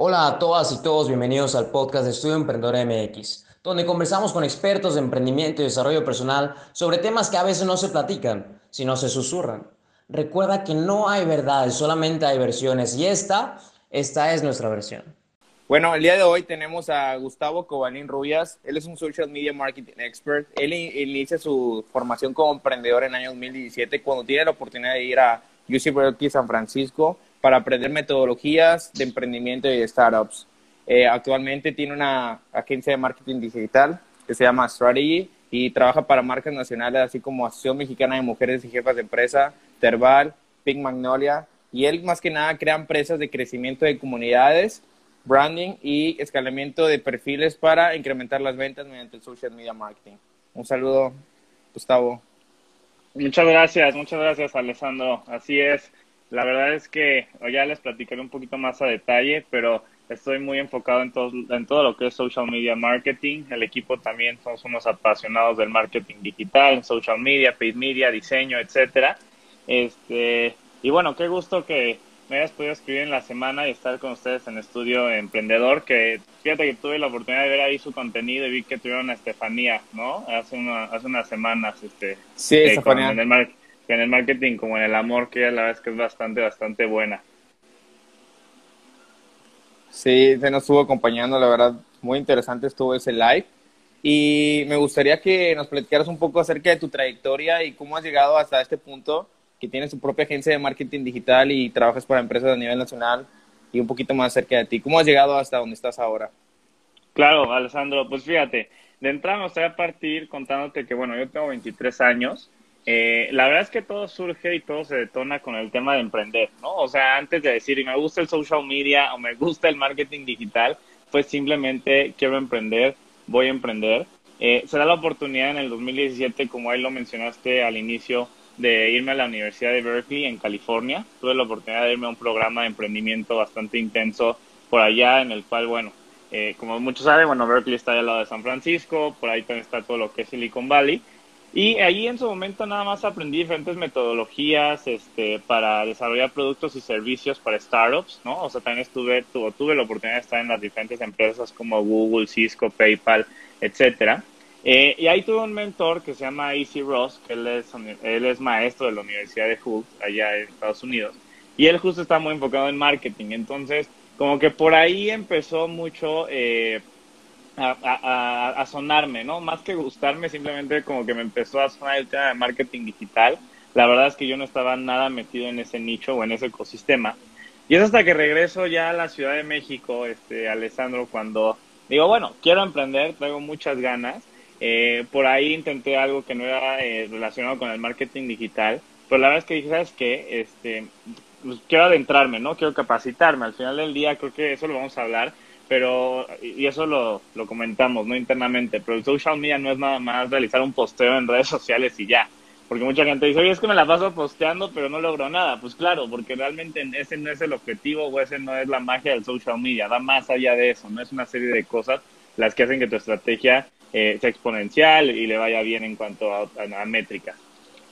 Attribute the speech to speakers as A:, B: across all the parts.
A: Hola a todas y todos, bienvenidos al podcast de Estudio Emprendedor MX, donde conversamos con expertos de emprendimiento y desarrollo personal sobre temas que a veces no se platican, sino se susurran. Recuerda que no hay verdades, solamente hay versiones y esta, esta es nuestra versión.
B: Bueno, el día de hoy tenemos a Gustavo Cobalín Rubias. Él es un social media marketing expert. Él inicia su formación como emprendedor en el año 2017 cuando tiene la oportunidad de ir a UC Berkeley San Francisco para aprender metodologías de emprendimiento y de startups. Eh, actualmente tiene una agencia de marketing digital que se llama Strategy y trabaja para marcas nacionales así como Asociación Mexicana de Mujeres y Jefas de Empresa, Terval, Pink Magnolia. Y él más que nada crea empresas de crecimiento de comunidades, branding y escalamiento de perfiles para incrementar las ventas mediante el social media marketing. Un saludo, Gustavo.
C: Muchas gracias, muchas gracias, Alessandro. Así es. La verdad es que ya les platicaré un poquito más a detalle, pero estoy muy enfocado en todo, en todo lo que es social media marketing. El equipo también somos unos apasionados del marketing digital, social media, paid media, diseño, etcétera. Este, y bueno, qué gusto que me hayas podido escribir en la semana y estar con ustedes en Estudio Emprendedor, que fíjate que tuve la oportunidad de ver ahí su contenido y vi que tuvieron a Estefanía, ¿no? Hace, una, hace unas semanas, este,
B: sí, eh, Estefanía.
C: En el, en el marketing como en el amor, que la verdad es que es bastante, bastante buena.
B: Sí, se nos estuvo acompañando, la verdad, muy interesante estuvo ese live. Y me gustaría que nos platicaras un poco acerca de tu trayectoria y cómo has llegado hasta este punto, que tienes tu propia agencia de marketing digital y trabajas para empresas a nivel nacional y un poquito más acerca de ti. ¿Cómo has llegado hasta donde estás ahora?
C: Claro, Alessandro, pues fíjate, de entrada me gustaría partir contándote que, bueno, yo tengo 23 años eh, la verdad es que todo surge y todo se detona con el tema de emprender, ¿no? O sea, antes de decir me gusta el social media o me gusta el marketing digital, pues simplemente quiero emprender, voy a emprender. Eh, se da la oportunidad en el 2017, como ahí lo mencionaste al inicio, de irme a la Universidad de Berkeley en California. Tuve la oportunidad de irme a un programa de emprendimiento bastante intenso por allá, en el cual, bueno, eh, como muchos saben, bueno, Berkeley está al lado de San Francisco, por ahí también está todo lo que es Silicon Valley. Y ahí en su momento nada más aprendí diferentes metodologías este, para desarrollar productos y servicios para startups, ¿no? O sea, también estuve, tuve, tuve la oportunidad de estar en las diferentes empresas como Google, Cisco, PayPal, etcétera. Eh, y ahí tuve un mentor que se llama Easy Ross, que él es, él es maestro de la Universidad de Hook, allá en Estados Unidos. Y él justo está muy enfocado en marketing. Entonces, como que por ahí empezó mucho... Eh, a, sonarme, ¿no? Más que gustarme, simplemente como que me empezó a sonar el tema de marketing digital. La verdad es que yo no estaba nada metido en ese nicho o en ese ecosistema. Y es hasta que regreso ya a la Ciudad de México, este, Alessandro, cuando digo, bueno, quiero emprender, traigo muchas ganas. Eh, por ahí intenté algo que no era eh, relacionado con el marketing digital, pero la verdad es que dije, ¿sabes qué? Este, pues, quiero adentrarme, ¿no? Quiero capacitarme. Al final del día creo que eso lo vamos a hablar pero, y eso lo, lo comentamos, ¿no? Internamente, pero el social media no es nada más realizar un posteo en redes sociales y ya. Porque mucha gente dice, oye, es que me la paso posteando, pero no logro nada. Pues claro, porque realmente ese no es el objetivo o ese no es la magia del social media. Va más allá de eso, no es una serie de cosas las que hacen que tu estrategia eh, sea exponencial y le vaya bien en cuanto a, a, métricas.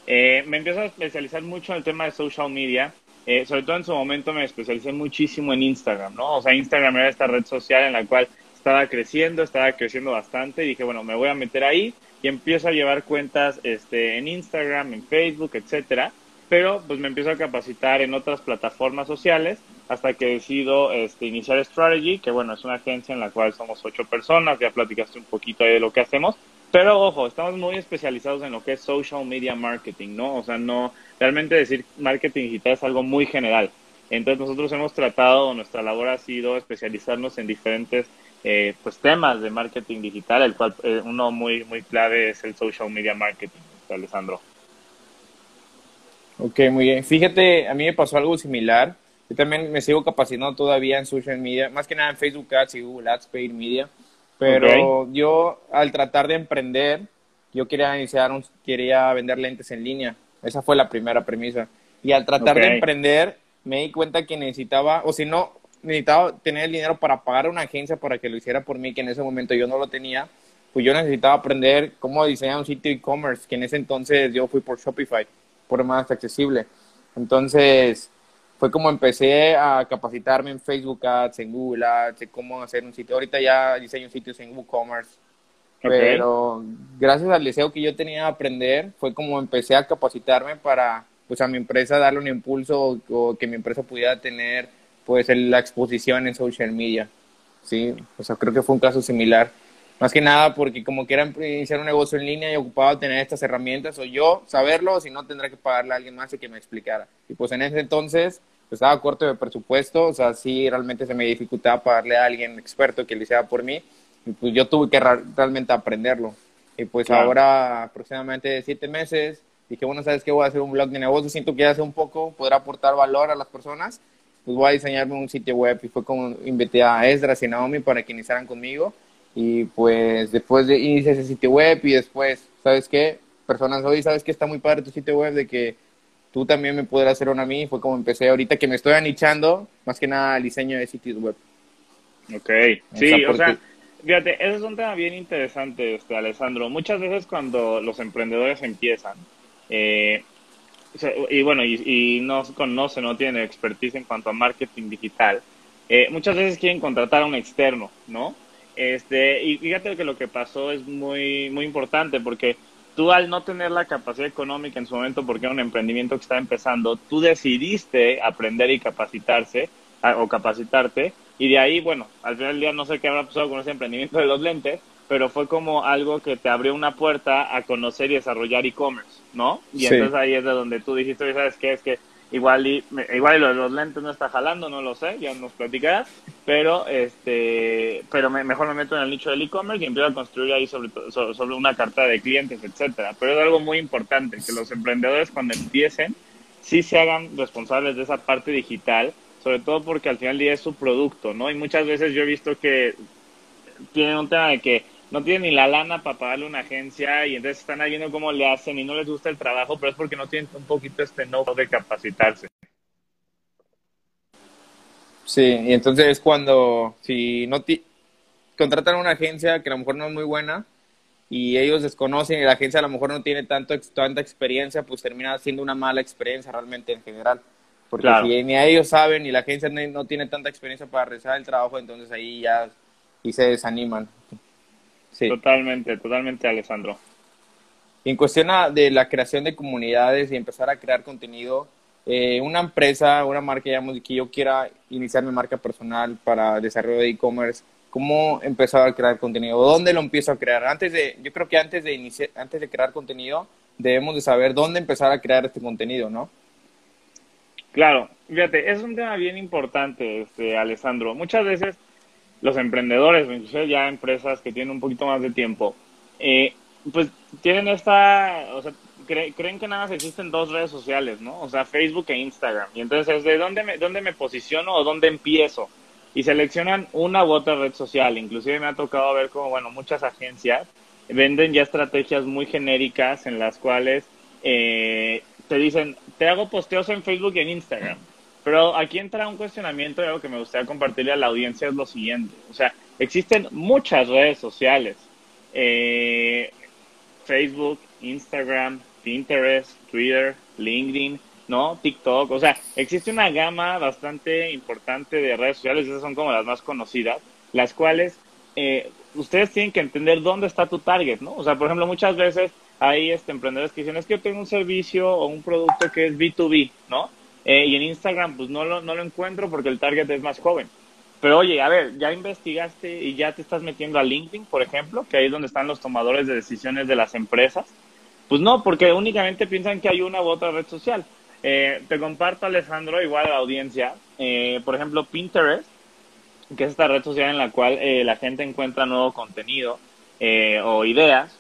C: Eh, me empiezo a especializar mucho en el tema de social media eh, sobre todo en su momento me especialicé muchísimo en Instagram, ¿no? O sea, Instagram era esta red social en la cual estaba creciendo, estaba creciendo bastante y dije, bueno, me voy a meter ahí y empiezo a llevar cuentas este, en Instagram, en Facebook, etcétera. Pero pues me empiezo a capacitar en otras plataformas sociales hasta que decido este, iniciar Strategy, que bueno, es una agencia en la cual somos ocho personas, ya platicaste un poquito de lo que hacemos, pero ojo, estamos muy especializados en lo que es social media marketing, ¿no? O sea, no, realmente decir marketing digital es algo muy general. Entonces nosotros hemos tratado, nuestra labor ha sido especializarnos en diferentes eh, pues temas de marketing digital, el cual eh, uno muy, muy clave es el social media marketing, Alessandro.
B: Ok, muy bien. Fíjate, a mí me pasó algo similar. Yo también me sigo capacitando todavía en social media, más que nada en Facebook Ads y Google Ads, Paid Media. Pero yo, al tratar de emprender, yo quería iniciar, un, quería vender lentes en línea. Esa fue la primera premisa. Y al tratar de emprender, me di cuenta que necesitaba, o si no, necesitaba tener el dinero para pagar a una agencia para que lo hiciera por mí, que en ese momento yo no lo tenía. Pues yo necesitaba aprender cómo diseñar un sitio e-commerce, que en ese entonces yo fui por Shopify, por más accesible. Entonces, fue como empecé a capacitarme en Facebook Ads, en Google Ads, en cómo hacer un sitio. Ahorita ya diseño sitios en WooCommerce. Pero gracias al deseo que yo tenía de aprender, fue como empecé a capacitarme para, pues, a mi empresa darle un impulso o, que mi empresa pudiera tener, pues, la exposición en social media. Sí, o sea, creo que fue un caso similar. Más que nada porque como quiera iniciar un negocio en línea y ocupado tener estas herramientas, o yo saberlo, o si no tendrá que pagarle a alguien más y que me explicara. Y pues en ese entonces pues, estaba corto de presupuesto, o sea, sí realmente se me dificultaba pagarle a alguien experto que lo hiciera por mí, y pues yo tuve que realmente aprenderlo. Y pues ahora aproximadamente siete meses, dije, bueno, ¿sabes qué? Voy a hacer un blog de negocios, siento que ya hace un poco, podrá aportar valor a las personas, pues voy a diseñarme un sitio web y fue como invité a Esdras y Naomi para que iniciaran conmigo y pues después de iniciar ese sitio web y después, ¿sabes qué? Personas, hoy ¿sabes qué? Está muy padre tu sitio web de que tú también me pudieras hacer una a mí. Fue como empecé ahorita que me estoy anichando más que nada al diseño de sitios web.
C: Ok, sí, o sea, fíjate, ese es un tema bien interesante, este, Alessandro. Muchas veces cuando los emprendedores empiezan, eh, y bueno, y, no conocen, no tienen expertise en cuanto a marketing digital, eh, muchas veces quieren contratar a un externo, ¿no? Este, y fíjate que lo que pasó es muy, muy importante porque tú al no tener la capacidad económica en su momento porque era un emprendimiento que estaba empezando, tú decidiste aprender y capacitarse o capacitarte y de ahí, bueno, al final del día no sé qué habrá pasado con ese emprendimiento de los lentes, pero fue como algo que te abrió una puerta a conocer y desarrollar e-commerce, ¿no? Y entonces ahí es de donde tú dijiste, ¿sabes qué? Es que igual y, igual los, los, lentes no está jalando, no lo sé, ya nos platicarás, pero este, pero mejor me meto en el nicho del e-commerce y empiezo a construir ahí sobre, sobre una carta de clientes, etcétera. Pero es algo muy importante que los emprendedores cuando empiecen sí se hagan responsables de esa parte digital, sobre todo porque al final del día es su producto, ¿no? Y muchas veces yo he visto que tienen un tema de que no tienen ni la lana para pagarle una agencia y entonces están ahí viendo cómo le hacen y no les gusta el trabajo, pero es porque no tienen un poquito este know-how de capacitarse.
B: Sí, y entonces es cuando si no contratan una agencia que a lo mejor no es muy buena y ellos desconocen y la agencia a lo mejor no tiene tanto tanta experiencia, pues termina siendo una mala experiencia realmente en general. Porque si ni a ellos saben y la agencia no, no tiene tanta experiencia para realizar el trabajo, entonces ahí ya y se desaniman.
C: Totalmente, totalmente, Alessandro.
B: En cuestión de la creación de comunidades y empezar a crear contenido, eh, una empresa, una marca, digamos, que yo quiera iniciar mi marca personal para desarrollo de e-commerce, ¿cómo empezar a crear contenido? ¿Dónde lo empiezo a crear? Antes de, yo creo que antes de iniciar, antes de crear contenido, debemos de saber dónde empezar a crear este contenido, ¿no?
C: Claro, fíjate, es un tema bien importante, este, Alessandro. Muchas veces los emprendedores, incluso ya empresas que tienen un poquito más de tiempo, eh, pues tienen esta, o sea, creen que nada más existen dos redes sociales, ¿no? O sea, Facebook e Instagram. Y entonces es de dónde me, dónde me posiciono o dónde empiezo. Y seleccionan una u otra red social. Inclusive me ha tocado ver como, bueno, muchas agencias venden ya estrategias muy genéricas en las cuales eh, te dicen, te hago posteos en Facebook y en Instagram. Pero aquí entra un cuestionamiento y algo que me gustaría compartirle a la audiencia es lo siguiente. O sea, existen muchas redes sociales. Eh, Facebook, Instagram, Pinterest, Twitter, LinkedIn, ¿no? TikTok. O sea, existe una gama bastante importante de redes sociales, esas son como las más conocidas, las cuales eh, ustedes tienen que entender dónde está tu target, ¿no? O sea, por ejemplo, muchas veces hay este, emprendedores que dicen, es que yo tengo un servicio o un producto que es B2B, ¿no? Eh, y en Instagram, pues no lo, no lo encuentro porque el target es más joven. Pero oye, a ver, ya investigaste y ya te estás metiendo a LinkedIn, por ejemplo, que ahí es donde están los tomadores de decisiones de las empresas. Pues no, porque únicamente piensan que hay una u otra red social. Eh, te comparto, Alejandro, igual a la audiencia. Eh, por ejemplo, Pinterest, que es esta red social en la cual la gente encuentra nuevo contenido o ideas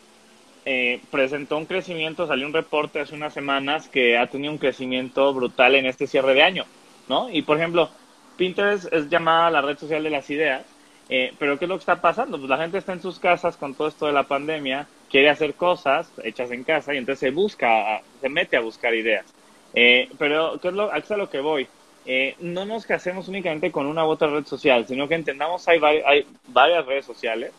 C: eh, presentó un crecimiento, salió un reporte hace unas semanas que ha tenido un crecimiento brutal en este cierre de año, ¿no? Y por ejemplo, Pinterest es llamada la red social de las ideas, eh, pero ¿qué es lo que está pasando? Pues la gente está en sus casas con todo esto de la pandemia, quiere hacer cosas hechas en casa y entonces se busca, se mete a buscar ideas. Eh, pero ¿qué es lo, a lo que voy? no nos casemos únicamente con una u otra red social, sino que entendamos hay, hay varias redes sociales,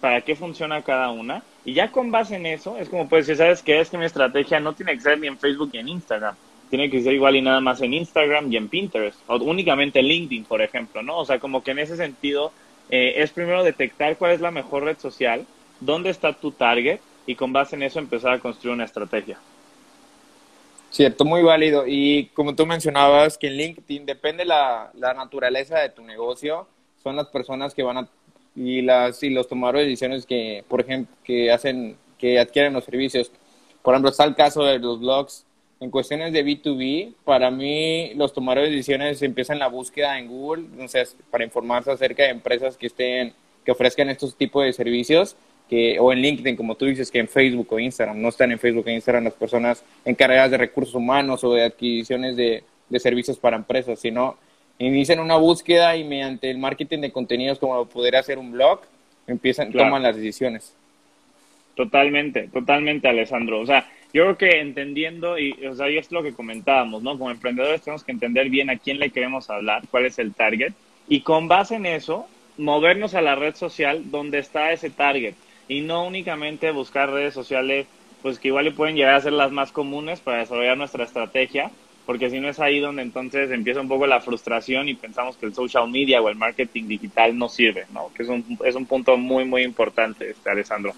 C: para qué funciona cada una y ya con base en eso, es como pues si sabes que es que mi estrategia no tiene que ser ni en Facebook ni en Instagram. tiene que ser igual y nada más en Instagram y en Pinterest, o únicamente en LinkedIn, por ejemplo, ¿no? O sea, como que en ese sentido eh, es primero detectar cuál es la mejor red social, dónde está tu target y con base en eso empezar a construir una estrategia.
B: Cierto, muy válido. Y como tú mencionabas, que en LinkedIn depende la, la naturaleza de tu negocio, son las personas que van a y las y los tomadores de decisiones que, por ejemplo, que hacen que adquieren los servicios. Por ejemplo, está el caso de los blogs. En cuestiones de B2B, para mí los tomadores de decisiones empiezan la búsqueda en Google, entonces, para informarse acerca de empresas que estén que ofrezcan estos tipos de servicios que, o en LinkedIn, como tú dices, que en Facebook o Instagram. No están en Facebook e Instagram las personas encargadas de recursos humanos o de adquisiciones de, de servicios para empresas, sino inician una búsqueda y mediante el marketing de contenidos como poder hacer un blog, empiezan, toman las decisiones.
C: Totalmente, totalmente, Alessandro. O sea, yo creo que entendiendo, y, o sea, y es lo que comentábamos, ¿no? Como emprendedores tenemos que entender bien a quién le queremos hablar, cuál es el target, y con base en eso, movernos a la red social donde está ese target, y no únicamente buscar redes sociales, pues que igual le pueden llegar a ser las más comunes para desarrollar nuestra estrategia, porque si no es ahí donde entonces empieza un poco la frustración y pensamos que el social media o el marketing digital no sirve, ¿no? Que es un, es un punto muy, muy importante, este, Alessandro.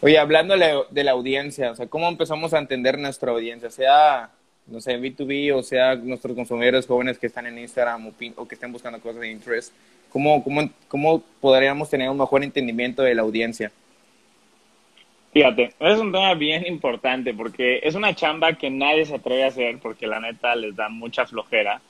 B: Oye, hablando de la audiencia, o sea, ¿cómo empezamos a entender nuestra audiencia? Sea, no sé, B2B o sea nuestros consumidores jóvenes que están en Instagram o, que estén buscando cosas de interés. ¿Cómo, cómo, ¿Cómo podríamos tener un mejor entendimiento de la audiencia?
C: Fíjate, es un tema bien importante porque es una chamba que nadie se atreve a hacer porque la neta les da mucha flojera.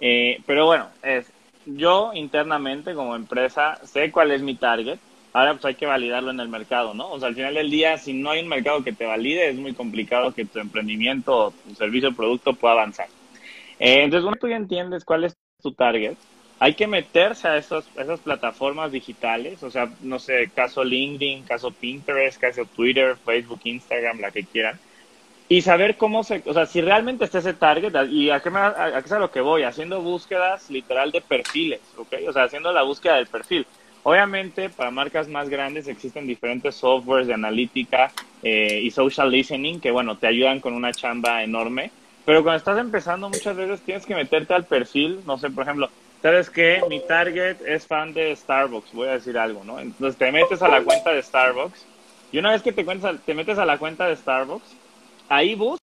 C: Eh, pero bueno, es, yo internamente como empresa sé cuál es mi target, Ahora pues hay que validarlo en el mercado, ¿no? O sea, al final del día, si no hay un mercado que te valide, es muy complicado que tu emprendimiento, tu servicio o producto pueda avanzar. Eh, entonces, cuando tú ya entiendes cuál es tu target, hay que meterse a esas, esas plataformas digitales, o sea, no sé, caso LinkedIn, caso Pinterest, caso Twitter, Facebook, Instagram, la que quieran, y saber cómo se, o sea, si realmente está ese target, y a qué, me, a qué es a lo que voy, haciendo búsquedas literal de perfiles, ¿ok? O sea, haciendo la búsqueda del perfil. Obviamente, para marcas más grandes existen diferentes softwares de analítica eh, y social listening que, bueno, te ayudan con una chamba enorme. Pero cuando estás empezando, muchas veces tienes que meterte al perfil. No sé, por ejemplo, ¿sabes qué? Mi target es fan de Starbucks, voy a decir algo, ¿no? Entonces te metes a la cuenta de Starbucks y una vez que te, te metes a la cuenta de Starbucks, ahí buscas.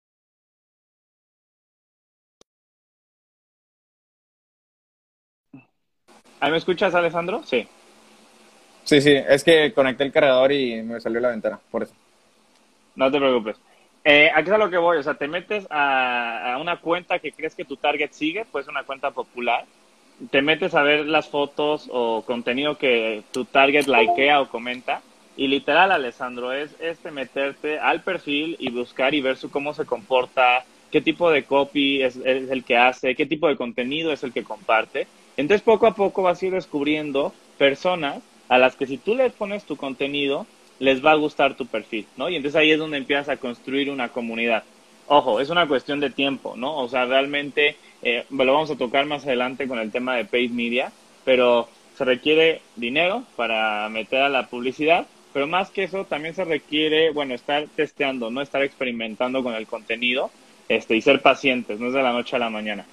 C: ¿Ahí me escuchas, Alejandro? Sí.
B: Sí, sí, es que conecté el cargador y me salió la ventana, por eso.
C: No te preocupes. Eh, aquí es a lo que voy, o sea, te metes a, una cuenta que crees que tu target sigue, pues una cuenta popular, te metes a ver las fotos o contenido que tu target likea o comenta, y literal, Alessandro, es este meterte al perfil y buscar y ver su cómo se comporta, qué tipo de copy es, es el que hace, qué tipo de contenido es el que comparte. Entonces, poco a poco vas a ir descubriendo personas a las que si tú les pones tu contenido, les va a gustar tu perfil, ¿no? Y entonces ahí es donde empiezas a construir una comunidad. Ojo, es una cuestión de tiempo, ¿no? O sea, realmente eh, lo vamos a tocar más adelante con el tema de paid media, pero se requiere dinero para meter a la publicidad, pero más que eso también se requiere, bueno, estar testeando, no estar experimentando con el contenido, este, y ser pacientes, no es de la noche a la mañana.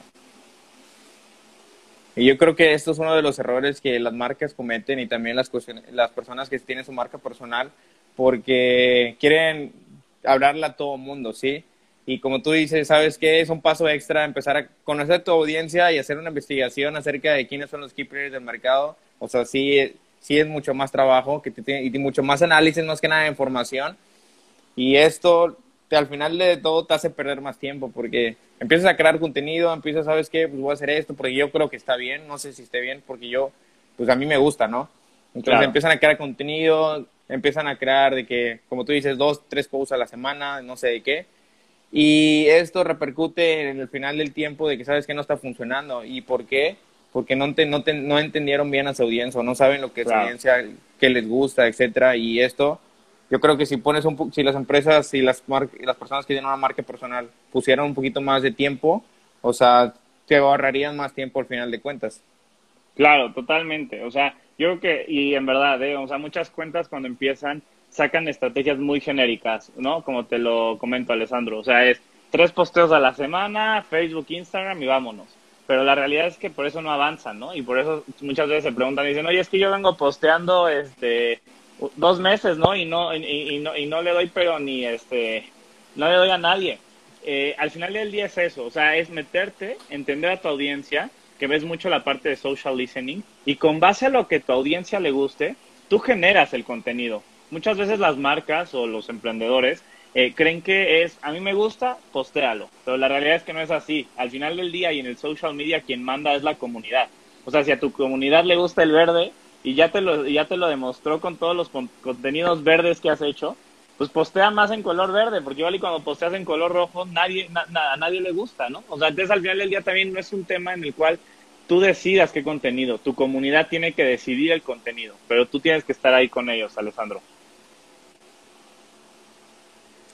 B: Y yo creo que esto es uno de los errores que las marcas cometen y también las, las personas que tienen su marca personal porque quieren hablarle a todo mundo, ¿sí? Y como tú dices, ¿sabes qué? Es un paso extra empezar a conocer tu audiencia y hacer una investigación acerca de quiénes son los key players del mercado. O sea, sí, sí es mucho más trabajo que te, y mucho más análisis, más que nada de información. Y esto al final de todo te hace perder más tiempo porque empiezas a crear contenido, empiezas, ¿sabes qué? Pues voy a hacer esto porque yo creo que está bien, no sé si esté bien porque yo, pues a mí me gusta, ¿no? Entonces empiezan a crear contenido, empiezan a crear de que, como tú dices, dos, tres posts a la semana, no sé de qué. Y esto repercute en el final del tiempo de que sabes que no está funcionando. ¿Y por qué? Porque no, te, no, te, no entendieron bien a su audiencia o no saben lo que es audiencia, qué les gusta, etcétera. Y esto yo creo que si pones un si las empresas y las las personas que tienen una marca personal pusieran un poquito más de tiempo, o sea, te ahorrarían más tiempo al final de cuentas.
C: Claro, totalmente. O sea, yo creo que, y en verdad, ¿eh? o sea, muchas cuentas cuando empiezan sacan estrategias muy genéricas, ¿no? Como te lo comento, Alessandro. O sea, es, tres posteos a la semana, Facebook, Instagram y vámonos. Pero la realidad es que por eso no avanzan, ¿no? Y por eso muchas veces se preguntan y dicen, oye, es que yo vengo posteando este dos meses, ¿no? Y no, y, no, y no le doy, pero ni este, no le doy a nadie. Eh, al final del día es eso, o sea, es meterte, entender a tu audiencia, que ves mucho la parte de social listening, y con base a lo que tu audiencia le guste, tú generas el contenido. Muchas veces las marcas o los emprendedores eh, creen que es, a mí me gusta, postéalo, pero la realidad es que no es así. Al final del día y en el social media quien manda es la comunidad. O sea, si a tu comunidad le gusta el verde y ya te lo, ya te lo demostró con todos los contenidos verdes que has hecho, pues postea más en color verde, porque igual y cuando posteas en color rojo, nadie, a nadie le gusta, ¿no? O sea, entonces al final del día también no es un tema en el cual tú decidas qué contenido, tu comunidad tiene que decidir el contenido, pero tú tienes que estar ahí con ellos, Alessandro.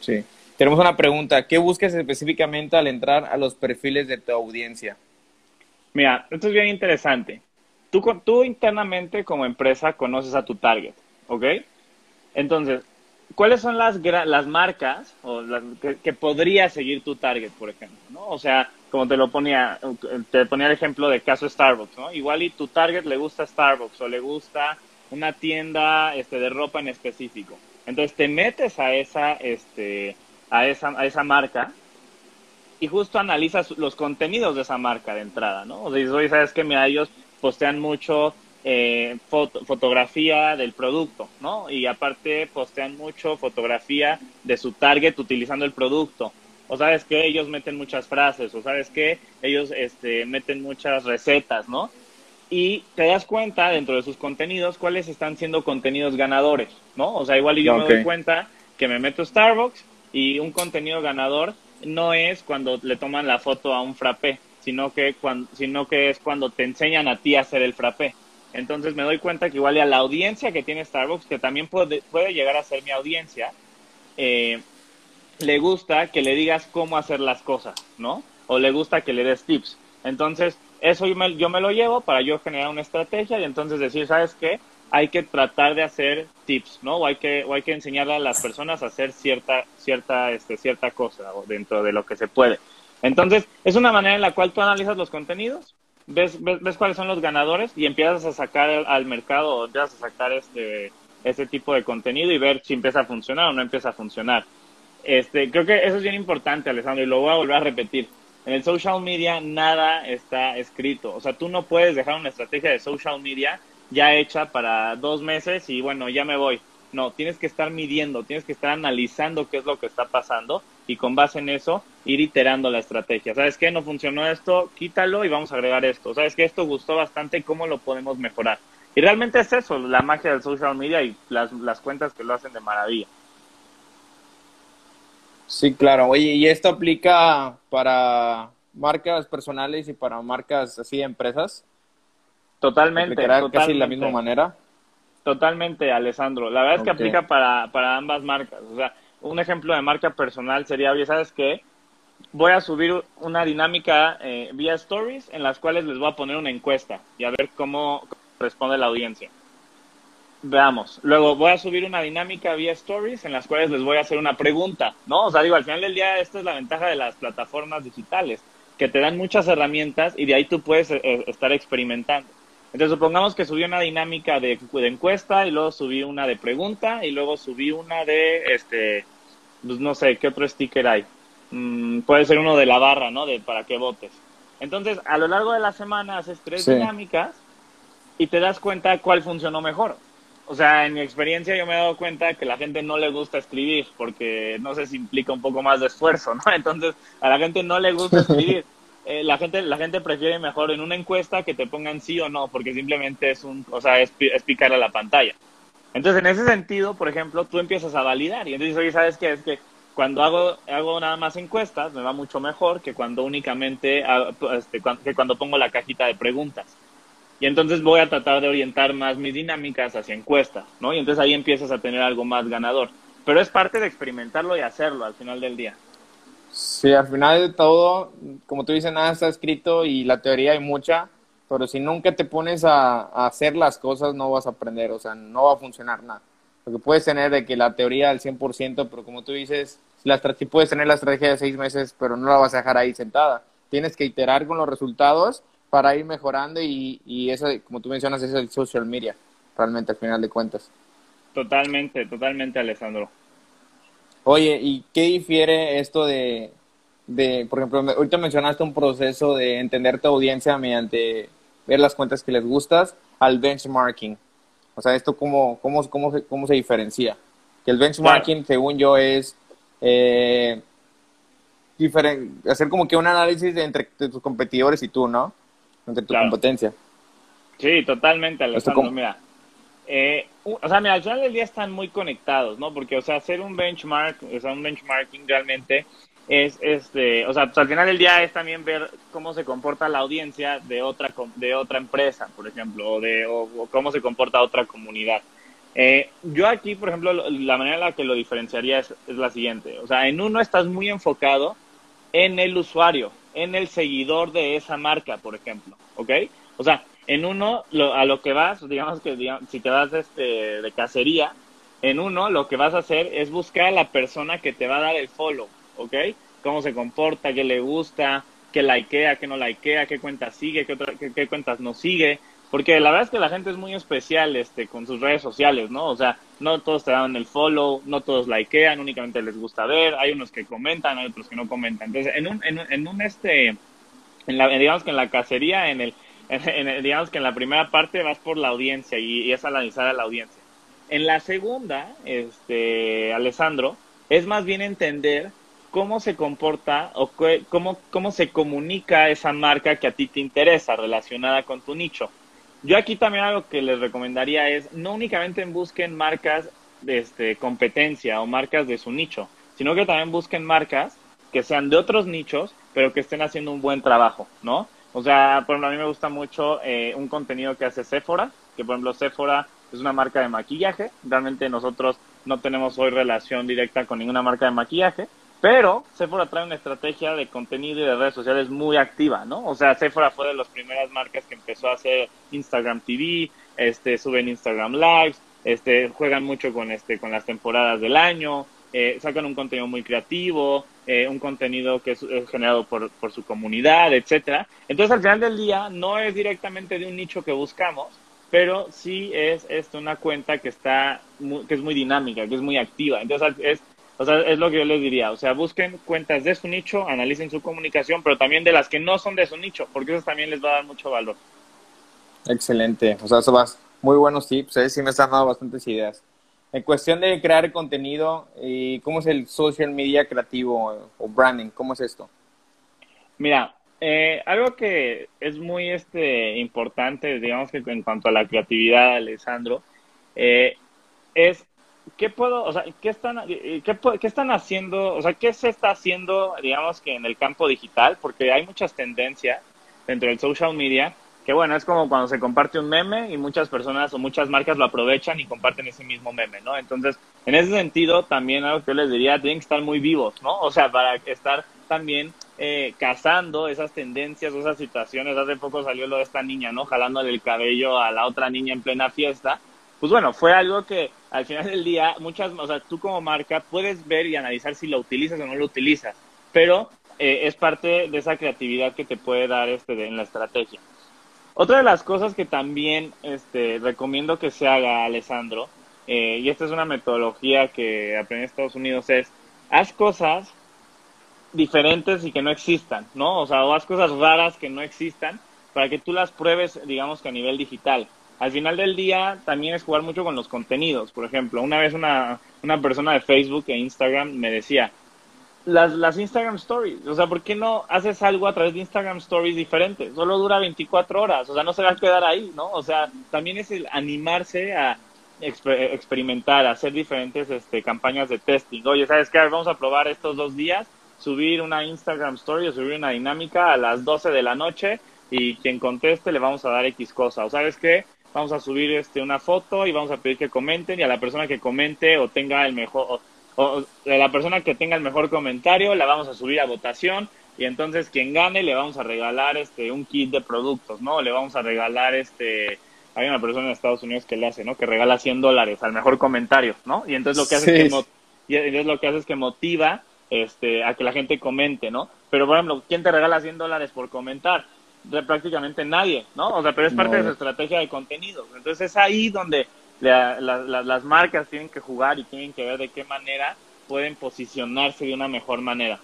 B: Sí. Tenemos una pregunta, ¿qué buscas específicamente al entrar a los perfiles de tu audiencia?
C: Mira, esto es bien interesante. Tú, tú internamente como empresa conoces a tu target, ¿ok? Entonces, ¿cuáles son las, las marcas o que, podría seguir tu target, por ejemplo? ¿no? O sea, como te lo ponía, te ponía el ejemplo de caso Starbucks, ¿no? Igual y tu target le gusta Starbucks o le gusta una tienda este, de ropa en específico. Entonces te metes a esa, este, a esa, a esa marca y justo analizas los contenidos de esa marca de entrada, ¿no? O sea, dices, ¿sabes qué? Mira, ellos postean mucho eh, fotografía del producto, ¿no? Y aparte postean mucho fotografía de su target utilizando el producto. O sabes que ellos meten muchas frases, o sabes que ellos este, meten muchas recetas, ¿no? Y te das cuenta dentro de sus contenidos cuáles están siendo contenidos ganadores, ¿no? O sea, igual yo me doy cuenta que me meto Starbucks y un contenido ganador no es cuando le toman la foto a un frappé, sino que, cuando, sino que es cuando te enseñan a ti a hacer el frappé. Entonces me doy cuenta que igual a la audiencia que tiene Starbucks, que también puede, puede llegar a ser mi audiencia, eh, le gusta que le digas cómo hacer las cosas, ¿no? O le gusta que le des tips. Entonces, eso yo me, yo me lo llevo para yo generar una estrategia y entonces decir, ¿sabes qué? Hay que tratar de hacer tips, ¿no? O hay que, o hay que enseñarle a las personas a hacer cierta, cierta, este, cierta cosa dentro de lo que se puede. Entonces, es una manera en la cual tú analizas los contenidos ves, ves, cuáles son los ganadores y empiezas a sacar al mercado, empiezas a sacar este, este tipo de contenido y ver si empieza a funcionar o no empieza a funcionar. Este, creo que eso es bien importante, Alessandro, y lo voy a volver a repetir. En el social media nada está escrito. O sea, tú no puedes dejar una estrategia de social media ya hecha para dos meses y bueno, ya me voy. No, tienes que estar midiendo, tienes que estar analizando qué es lo que está pasando y con base en eso ir iterando la estrategia. ¿Sabes qué? No funcionó esto, quítalo y vamos a agregar esto. ¿Sabes qué? Esto gustó bastante, ¿cómo lo podemos mejorar? Y realmente es eso, la magia del social media y las, las cuentas que lo hacen de maravilla.
B: Sí, claro. Oye, ¿y esto aplica para marcas personales y para marcas así de empresas?
C: Totalmente. totalmente.
B: casi la misma manera?
C: Totalmente, Alessandro. La verdad es que aplica para, para ambas marcas. O sea, un ejemplo de marca personal sería, oye, ¿sabes qué? Voy a subir una dinámica eh, vía stories en las cuales les voy a poner una encuesta y a ver cómo responde la audiencia. Veamos. Luego voy a subir una dinámica vía stories en las cuales les voy a hacer una pregunta, ¿no? O sea, digo, al final del día esta es la ventaja de las plataformas digitales, que te dan muchas herramientas y de ahí tú puedes eh, estar experimentando. Entonces, supongamos que subí una dinámica de, encuesta y luego subí una de pregunta y luego subí una de, este, pues no sé, ¿qué otro sticker hay? Mm, puede ser uno de la barra, ¿no? De para que votes. Entonces, a lo largo de la semana haces tres dinámicas y te das cuenta cuál funcionó mejor. O sea, en mi experiencia yo me he dado cuenta que la gente no le gusta escribir porque no sé si implica un poco más de esfuerzo, ¿no? Entonces, a la gente no le gusta escribir. Eh, la gente la gente prefiere mejor en una encuesta que te pongan sí o no, porque simplemente es un, o sea, es, picar a la pantalla. Entonces, en ese sentido, por ejemplo, tú empiezas a validar y entonces, oye, ¿sabes qué? Es que cuando hago, hago nada más encuestas me va mucho mejor que cuando únicamente, este, que cuando pongo la cajita de preguntas. Y entonces voy a tratar de orientar más mis dinámicas hacia encuestas, ¿no? Y entonces ahí empiezas a tener algo más ganador. Pero es parte de experimentarlo y hacerlo al final del día.
B: Sí, al final de todo, como tú dices, nada está escrito y la teoría hay mucha, pero si nunca te pones a, hacer las cosas no vas a aprender, o sea, no va a funcionar nada. Porque puedes tener de que la teoría al 100%, pero como tú dices, la puedes tener la estrategia de seis meses, pero no la vas a dejar ahí sentada. Tienes que iterar con los resultados para ir mejorando y, y eso, como tú mencionas, es el social media, realmente al final de cuentas.
C: Totalmente, totalmente, Alessandro.
B: Oye, ¿y qué difiere esto de, de, por ejemplo, ahorita mencionaste un proceso de entender tu audiencia mediante ver las cuentas que les gustas al benchmarking? O sea, ¿esto cómo, cómo, cómo, cómo se diferencia? Que el benchmarking, según yo, es eh, hacer como que un análisis de entre tus competidores y tú, ¿no? Entre tu competencia.
C: Sí, totalmente. Mira, eh, o sea, mira, al final del día están muy conectados, ¿no? Porque, o sea, hacer un benchmark, o sea, un benchmarking realmente es, este, o sea, pues al final del día es también ver cómo se comporta la audiencia de otra, de otra empresa, por ejemplo, o, de, o, cómo se comporta otra comunidad. Eh, yo aquí, por ejemplo, la manera en la que lo diferenciaría es, es, la siguiente. O sea, en uno estás muy enfocado en el usuario, en el seguidor de esa marca, por ejemplo, ¿ok? O sea, en uno, a lo que vas, digamos que si te vas este, de cacería, en uno lo que vas a hacer es buscar a la persona que te va a dar el follow, ¿ok? Cómo se comporta, qué le gusta, qué likea, qué no likea, qué cuentas sigue, qué, qué, cuentas no sigue. Porque la verdad es que la gente es muy especial este, con sus redes sociales, ¿no? O sea, no todos te dan el follow, no todos likean, únicamente les gusta ver, hay unos que comentan, hay otros que no comentan. Entonces, en un, en, en un este, en la, digamos que en la cacería, en el, en, digamos que en la primera parte vas por la audiencia y, es analizar a la audiencia. En la segunda, este, Alessandro, es más bien entender cómo se comporta o cómo, cómo se comunica esa marca que a ti te interesa relacionada con tu nicho. Yo aquí también algo que les recomendaría es no únicamente busquen marcas de este, competencia o marcas de su nicho, sino que también busquen marcas que sean de otros nichos, pero que estén haciendo un buen trabajo, ¿no? O sea, por ejemplo, a mí me gusta mucho eh, un contenido que hace Sephora, que por ejemplo Sephora es una marca de maquillaje. Realmente nosotros no tenemos hoy relación directa con ninguna marca de maquillaje, pero Sephora trae una estrategia de contenido y de redes sociales muy activa, ¿no? O sea, Sephora fue de las primeras marcas que empezó a hacer Instagram TV, este, suben Instagram Lives, este, juegan mucho con, este, con las temporadas del año, eh, sacan un contenido muy creativo, eh, un contenido que es, generado por, por, su comunidad, etcétera. Entonces, al final del día, no es directamente de un nicho que buscamos, pero sí es esto una cuenta que está que es muy dinámica, que es muy activa. Entonces, es, o sea, es lo que yo les diría. O sea, busquen cuentas de su nicho, analicen su comunicación, pero también de las que no son de su nicho, porque eso también les va a dar mucho valor.
B: Excelente. O sea, eso va muy buenos tips. ¿eh? Sí me están dando bastantes ideas. En cuestión de crear contenido, ¿y ¿cómo es el social media creativo o branding? ¿Cómo es esto?
C: Mira, eh, algo que es muy este, importante, digamos que en cuanto a la creatividad, Alessandro, eh, es qué puedo, o sea, qué están, qué, qué, están haciendo, o sea, qué se está haciendo, digamos que en el campo digital, porque hay muchas tendencias dentro del social media que bueno, es como cuando se comparte un meme y muchas personas o muchas marcas lo aprovechan y comparten ese mismo meme, ¿no? Entonces, en ese sentido, también algo que yo les diría, tienen que estar muy vivos, ¿no? O sea, para estar también eh, cazando esas tendencias esas situaciones. Hace poco salió lo de esta niña, ¿no? Jalándole el cabello a la otra niña en plena fiesta. Pues bueno, fue algo que al final del día, muchas, o sea, tú como marca puedes ver y analizar si lo utilizas o no lo utilizas, pero eh, es parte de esa creatividad que te puede dar este en la estrategia. Otra de las cosas que también este, recomiendo que se haga, Alessandro, eh, y esta es una metodología que aprendí en Estados Unidos, es haz cosas diferentes y que no existan, ¿no? O sea, o haz cosas raras que no existan para que tú las pruebes, digamos que a nivel digital. Al final del día también es jugar mucho con los contenidos. Por ejemplo, una vez una, una persona de Facebook e Instagram me decía, las, las Instagram Stories. O sea, ¿por qué no haces algo a través de Instagram Stories diferentes? Solo dura 24 horas, o sea, no se va a quedar ahí, ¿no? O sea, también es el animarse a experimentar, a hacer diferentes este, campañas de testing. Oye, ¿sabes qué? Vamos a probar estos dos días, subir una Instagram Story o subir una dinámica a las 12 de la noche y quien conteste le vamos a dar X cosa. O sabes qué? Vamos a subir este, una foto y vamos a pedir que comenten y a la persona que comente o tenga el mejor o la persona que tenga el mejor comentario la vamos a subir a votación y entonces quien gane le vamos a regalar este un kit de productos, ¿no? Le vamos a regalar este hay una persona en Estados Unidos que le hace, ¿no? Que regala 100 dólares al mejor comentario, ¿no? Y entonces lo que hace es que y entonces lo que hace es que motiva este, a que la gente comente, ¿no? Pero, por ejemplo, ¿quién te regala 100 dólares por comentar? De prácticamente nadie, ¿no? O sea, pero es parte de su estrategia de contenido. Entonces es ahí donde las marcas tienen que jugar y tienen que ver de qué manera pueden posicionarse de una mejor manera.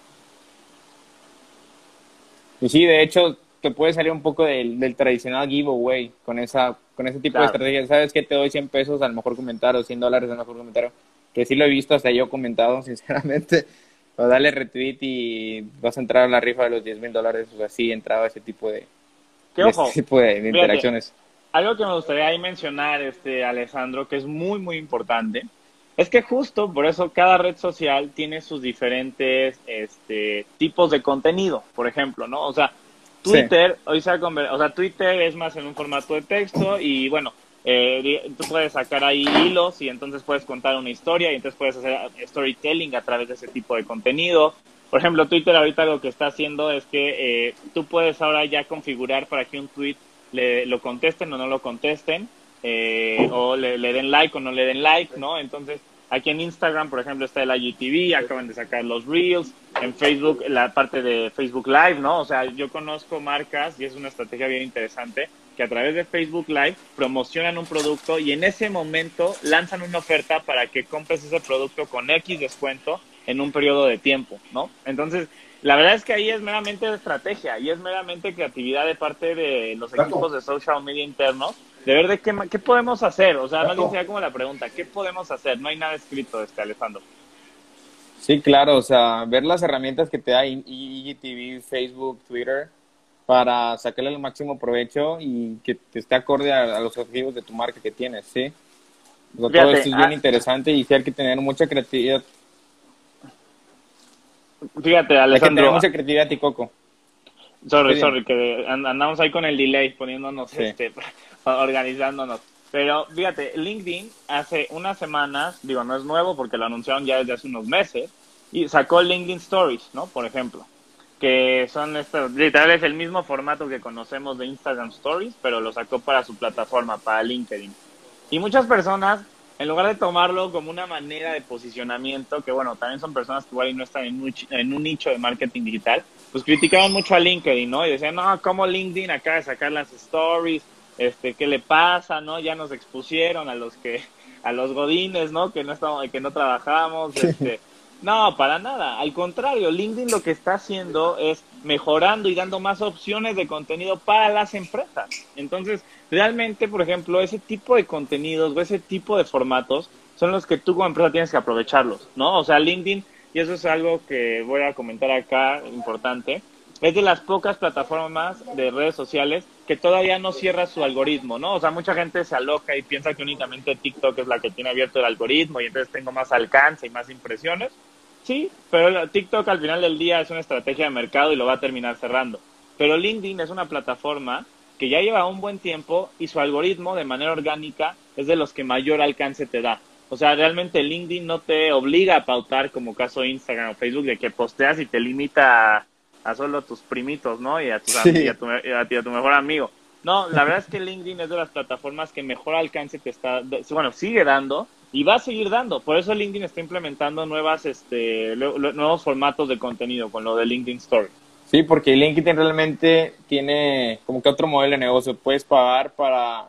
B: Y sí, de hecho, te puede salir un poco del, del tradicional giveaway con esa con ese tipo de estrategia. ¿Sabes que Te doy 100 pesos al mejor comentario, 100 dólares al mejor comentario. Que sí lo he visto, hasta yo comentado, sinceramente. O dale retweet y vas a entrar a la rifa de los 10 mil dólares. O sea, sí entraba ese tipo de,
C: ¿Qué ojo?
B: Ese tipo de, interacciones.
C: algo que me gustaría ahí mencionar, este, Alessandro, que es muy, muy importante, es que justo por eso cada red social tiene sus diferentes este, tipos de contenido, por ejemplo, ¿no? O sea, Twitter, hoy se ha o sea, Twitter es más en un formato de texto y bueno, eh, tú puedes sacar ahí hilos y entonces puedes contar una historia y entonces puedes hacer storytelling a través de ese tipo de contenido. Por ejemplo, Twitter ahorita lo que está haciendo es que eh, tú puedes ahora ya configurar para que un tweet le, lo contesten o no lo contesten, eh, o le, le den like o no le den like, ¿no? Entonces, Aquí en Instagram, por ejemplo, está el IGTV, acaban de sacar los Reels, en Facebook, la parte de Facebook Live, ¿no? O sea, yo conozco marcas y es una estrategia bien interesante que a través de Facebook Live promocionan un producto y en ese momento lanzan una oferta para que compres ese producto con X descuento en un periodo de tiempo, ¿no? Entonces, la verdad es que ahí es meramente estrategia y es meramente creatividad de parte de los equipos de social media internos de ver de qué, qué podemos hacer. O sea, no sería como la pregunta, ¿qué podemos hacer? No hay nada escrito, este Alejandro.
B: Sí, claro, o sea, ver las herramientas que te da IGTV, Facebook, Twitter, para sacarle el máximo provecho y que te esté acorde a, los objetivos de tu marca que tienes, ¿sí? todo esto es bien ah, interesante y sí hay que tener mucha creatividad.
C: Fíjate, que tener
B: mucha creatividad y coco.
C: Sorry, sorry, que andamos ahí con el delay, poniéndonos este, organizándonos. Pero fíjate, LinkedIn hace unas semanas, digo, no es nuevo porque lo anunciaron ya desde hace unos meses, y sacó LinkedIn Stories, ¿no? Por ejemplo, que son estos, literal es el mismo formato que conocemos de Instagram Stories, pero lo sacó para su plataforma, para LinkedIn. Y muchas personas, en lugar de tomarlo como una manera de posicionamiento, que bueno, también son personas que igual no están en un, en un nicho de marketing digital, pues criticaban mucho a LinkedIn, ¿no? Y decían, no, ¿cómo LinkedIn acaba de sacar las stories? este, qué le pasa, ¿no? Ya nos expusieron a los que, a los godines, ¿no? Que no estamos, que no trabajamos, este, no, para nada. Al contrario, LinkedIn lo que está haciendo es mejorando y dando más opciones de contenido para las empresas. Entonces, realmente, por ejemplo, ese tipo de contenidos o ese tipo de formatos son los que tú como empresa tienes que aprovecharlos, ¿no? O sea, LinkedIn, y eso es algo que voy a comentar acá, importante, es de las pocas plataformas de redes sociales que todavía no cierra su algoritmo, ¿no? O sea, mucha gente se aloca y piensa que únicamente TikTok es la que tiene abierto el algoritmo y entonces tengo más alcance y más impresiones. Sí, pero TikTok al final del día es una estrategia de mercado y lo va a terminar cerrando. Pero LinkedIn es una plataforma que ya lleva un buen tiempo y su algoritmo de manera orgánica es de los que mayor alcance te da. O sea, realmente LinkedIn no te obliga a pautar como caso Instagram o Facebook de que posteas y te limita a solo tus primitos, ¿no? Y a, tu, tu, mejor amigo. No, la verdad es que LinkedIn es de las plataformas que mejor alcance te está, bueno, sigue dando y va a seguir dando. Por eso LinkedIn está implementando nuevas, este, nuevos formatos de contenido con lo de LinkedIn Story.
B: Sí, porque LinkedIn realmente tiene como que otro modelo de negocio. Puedes pagar para,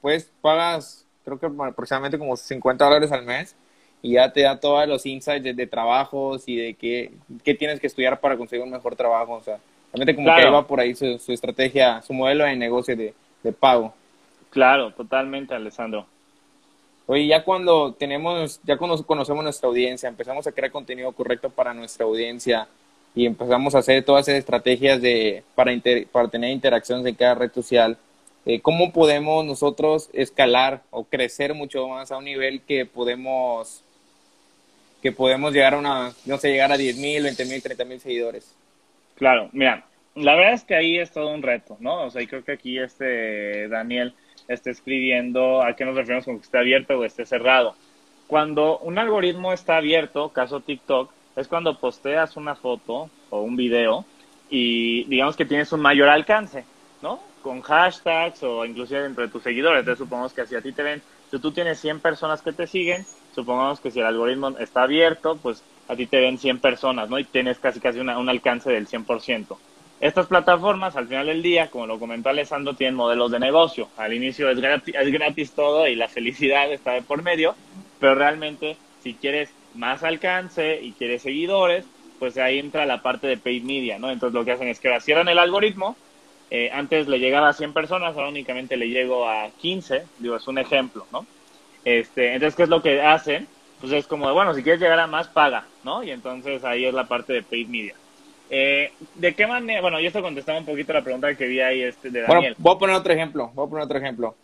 B: puedes pagas, creo que aproximadamente como 50 dólares al mes y ya te da todos los insights de, trabajos y de qué, qué, tienes que estudiar para conseguir un mejor trabajo. O sea, realmente como que va por ahí su, estrategia, su modelo de negocio de, de pago.
C: Claro, totalmente, Alessandro.
B: Oye, ya cuando tenemos, ya cuando conocemos nuestra audiencia, empezamos a crear contenido correcto para nuestra audiencia y empezamos a hacer todas esas estrategias de, para, para tener interacciones en cada red social, eh, ¿cómo podemos nosotros escalar o crecer mucho más a un nivel que podemos que podemos llegar a una, no sé, llegar a 10 mil, 20 mil, 30 mil seguidores.
C: Claro, mira, la verdad es que ahí es todo un reto, ¿no? O sea, y creo que aquí este Daniel está escribiendo a qué nos referimos con que esté abierto o esté cerrado. Cuando un algoritmo está abierto, caso TikTok, es cuando posteas una foto o un video y digamos que tienes un mayor alcance, ¿no? Con hashtags o inclusive entre tus seguidores. Entonces supongamos que si a ti te ven, si tú tienes 100 personas que te siguen, supongamos que si el algoritmo está abierto, pues a ti te ven 100 personas, ¿no? Y tienes casi casi un alcance del 100%. Estas plataformas, al final del día, como lo comentó Alessandro, tienen modelos de negocio. Al inicio es gratis, es gratis todo y la felicidad está de por medio, pero realmente si quieres más alcance y quieres seguidores, pues ahí entra la parte de paid media, ¿no? Entonces lo que hacen es que cierran el algoritmo, eh, antes le llegaba a 100 personas, ahora únicamente le llego a 15, digo, es un ejemplo, ¿no? Este, entonces, ¿qué es lo que hacen? Pues es como, bueno, si quieres llegar a más, paga, ¿no? Y entonces ahí es la parte de paid media. Eh, ¿De qué manera? Bueno, yo esto contestaba un poquito la pregunta que vi ahí este de Daniel.
B: Bueno, voy a poner otro ejemplo. Voy a poner otro ejemplo.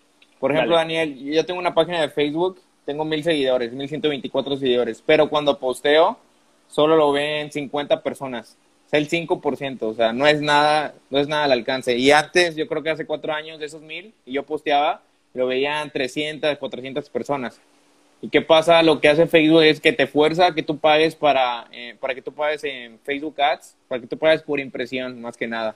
B: Por ejemplo, Daniel, yo tengo una página de Facebook, tengo mil seguidores, mil ciento veinticuatro seguidores, pero cuando posteo, solo lo ven 50 personas. O sea, el 5%, o sea, no es nada, no es nada al alcance. Y antes, yo creo que hace cuatro años de esos mil, y yo posteaba, lo veían 300, 400 personas. ¿Y qué pasa? Lo que hace Facebook es que te fuerza que tú pagues para, eh, para que tú pagues en Facebook Ads, para que tú pagues por impresión, más que nada.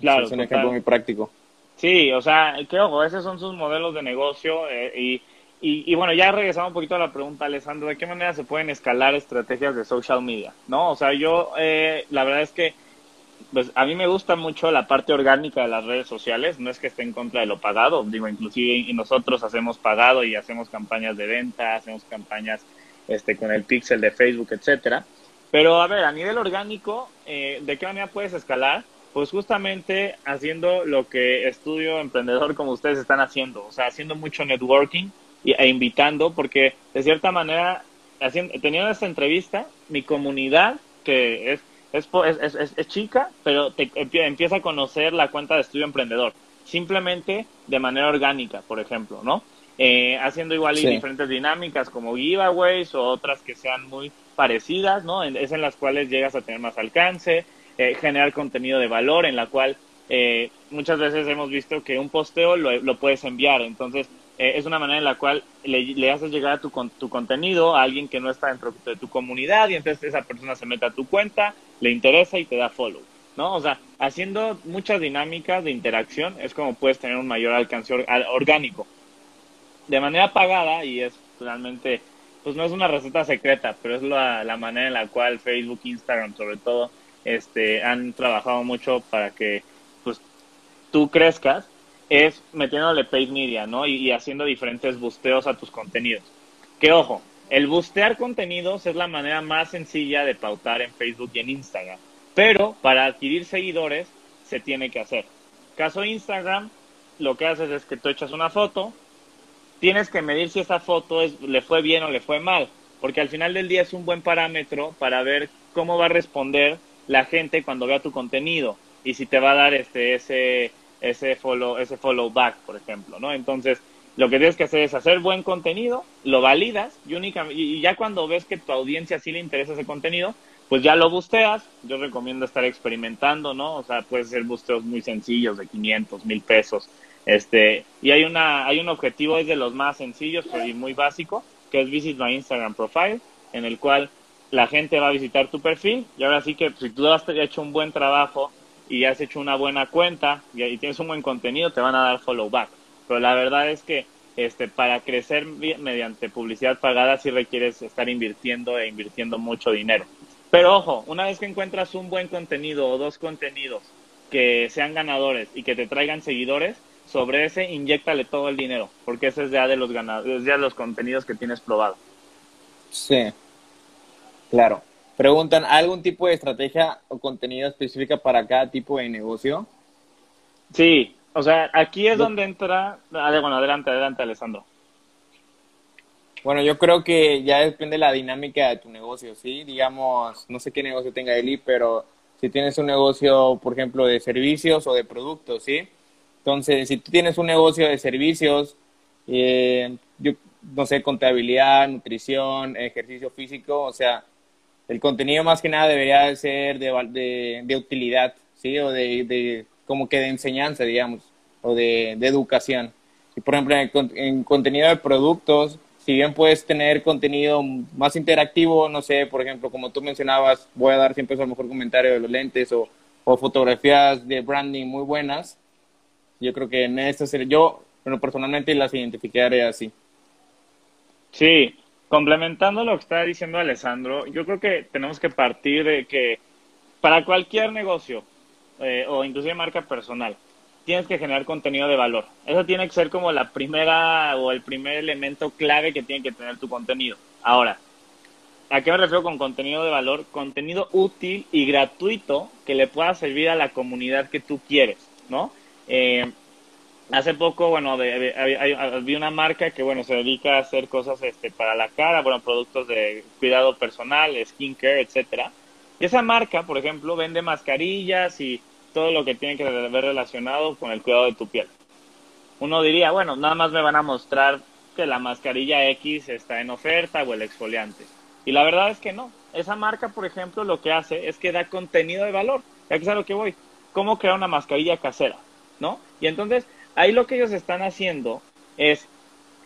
C: Claro.
B: es un ejemplo muy práctico.
C: Sí, o sea, que ojo, esos son sus modelos de negocio eh, y, y, bueno, ya regresamos un poquito a la pregunta, Alessandro, ¿de qué manera se pueden escalar estrategias de social media? ¿No? O sea, yo, eh, la verdad es que pues a mí me gusta mucho la parte orgánica de las redes sociales, no es que esté en contra de lo pagado, digo, inclusive nosotros hacemos pagado y hacemos campañas de venta, hacemos campañas este, con el pixel de Facebook, etcétera. Pero a ver, a nivel orgánico, eh, ¿de qué manera puedes escalar? Pues justamente haciendo lo que estudio emprendedor como ustedes están haciendo, o sea, haciendo mucho networking e invitando, porque de cierta manera, haciendo, teniendo esta entrevista, mi comunidad, que es es, es, es, chica, pero te empieza a conocer la cuenta de estudio emprendedor, simplemente de manera orgánica, por ejemplo, ¿no? Eh, haciendo igual y diferentes dinámicas como giveaways o otras que sean muy parecidas, ¿no? Es en las cuales llegas a tener más alcance, eh, generar contenido de valor, en la cual eh, muchas veces hemos visto que un posteo lo, lo puedes enviar, entonces eh, es una manera en la cual le, haces llegar a tu, tu contenido a alguien que no está dentro de tu comunidad y entonces esa persona se mete a tu cuenta, le interesa y te da follow, ¿no? O sea, haciendo muchas dinámicas de interacción es como puedes tener un mayor alcance orgánico. De manera pagada, y es realmente, pues no es una receta secreta, pero es la, la manera en la cual Facebook, Instagram sobre todo, este, han trabajado mucho para que pues tú crezcas es metiéndole paid media, ¿no? Y, haciendo diferentes busteos a tus contenidos. Que ojo, el bustear contenidos es la manera más sencilla de pautar en Facebook y en Instagram. Pero para adquirir seguidores se tiene que hacer. Caso Instagram, lo que haces es que tú echas una foto, tienes que medir si esa foto le fue bien o le fue mal, porque al final del día es un buen parámetro para ver cómo va a responder la gente cuando vea tu contenido y si te va a dar este ese ese follow, ese follow back, por ejemplo, ¿no? Entonces, lo que tienes que hacer es hacer buen contenido, lo validas y, y ya cuando ves que tu audiencia sí le interesa ese contenido, pues ya lo busteas. Yo recomiendo estar experimentando, ¿no? O sea, puede ser busteos muy sencillos de 500, 1000 pesos. Este, y hay una hay un objetivo es de los más sencillos y muy básico, que es Visit My Instagram Profile, en el cual la gente va a visitar tu perfil y ahora sí que si tú has hecho un buen trabajo y has hecho una buena cuenta y, tienes un buen contenido, te van a dar follow back. Pero la verdad es que este, para crecer mediante publicidad pagada sí requieres estar invirtiendo e invirtiendo mucho dinero. Pero ojo, una vez que encuentras un buen contenido o dos contenidos que sean ganadores y que te traigan seguidores, sobre ese inyectale todo el dinero, porque ese es ya de los ganadores, ya de los contenidos que tienes probado.
B: Sí, claro. Preguntan, ¿algún tipo de estrategia o contenido específica para cada tipo de negocio?
C: Sí, o sea, aquí es donde entra... Ah, bueno, adelante, adelante, Alessandro.
B: Bueno, yo creo que ya depende de la dinámica de tu negocio, ¿sí? Digamos, no sé qué negocio tenga Eli, pero si tienes un negocio, por ejemplo, de servicios o de productos, ¿sí? Entonces, si tú tienes un negocio de servicios, eh, yo no sé, contabilidad, nutrición, ejercicio físico, o sea, el contenido más que nada debería ser de, de, utilidad, ¿sí? O de, como que de enseñanza, digamos, o de, educación. Y por ejemplo, en, contenido de productos, si bien puedes tener contenido más interactivo, no sé, por ejemplo, como tú mencionabas, voy a dar siempre el mejor comentario de los lentes o, o fotografías de branding muy buenas, yo creo que en esta serie, yo, bueno, personalmente las identificaré así.
C: Sí, complementando lo que está diciendo Alessandro, yo creo que tenemos que partir de que para cualquier negocio eh, o inclusive marca personal, tienes que generar contenido de valor. Eso tiene que ser como la primera o el primer elemento clave que tiene que tener tu contenido. Ahora, ¿a qué me refiero con contenido de valor? Contenido útil y gratuito que le pueda servir a la comunidad que tú quieres, ¿no? Eh, hace poco, bueno, vi una marca que, bueno, se dedica a hacer cosas este, para la cara, bueno, productos de cuidado personal, skincare, etcétera. Y esa marca, por ejemplo, vende mascarillas y todo lo que tiene que ver relacionado con el cuidado de tu piel. Uno diría, bueno, nada más me van a mostrar que la mascarilla X está en oferta o el exfoliante. Y la verdad es que no. Esa marca, por ejemplo, lo que hace es que da contenido de valor. Ya que es a lo que voy. ¿Cómo crear una mascarilla casera? ¿No? Y entonces, ahí lo que ellos están haciendo es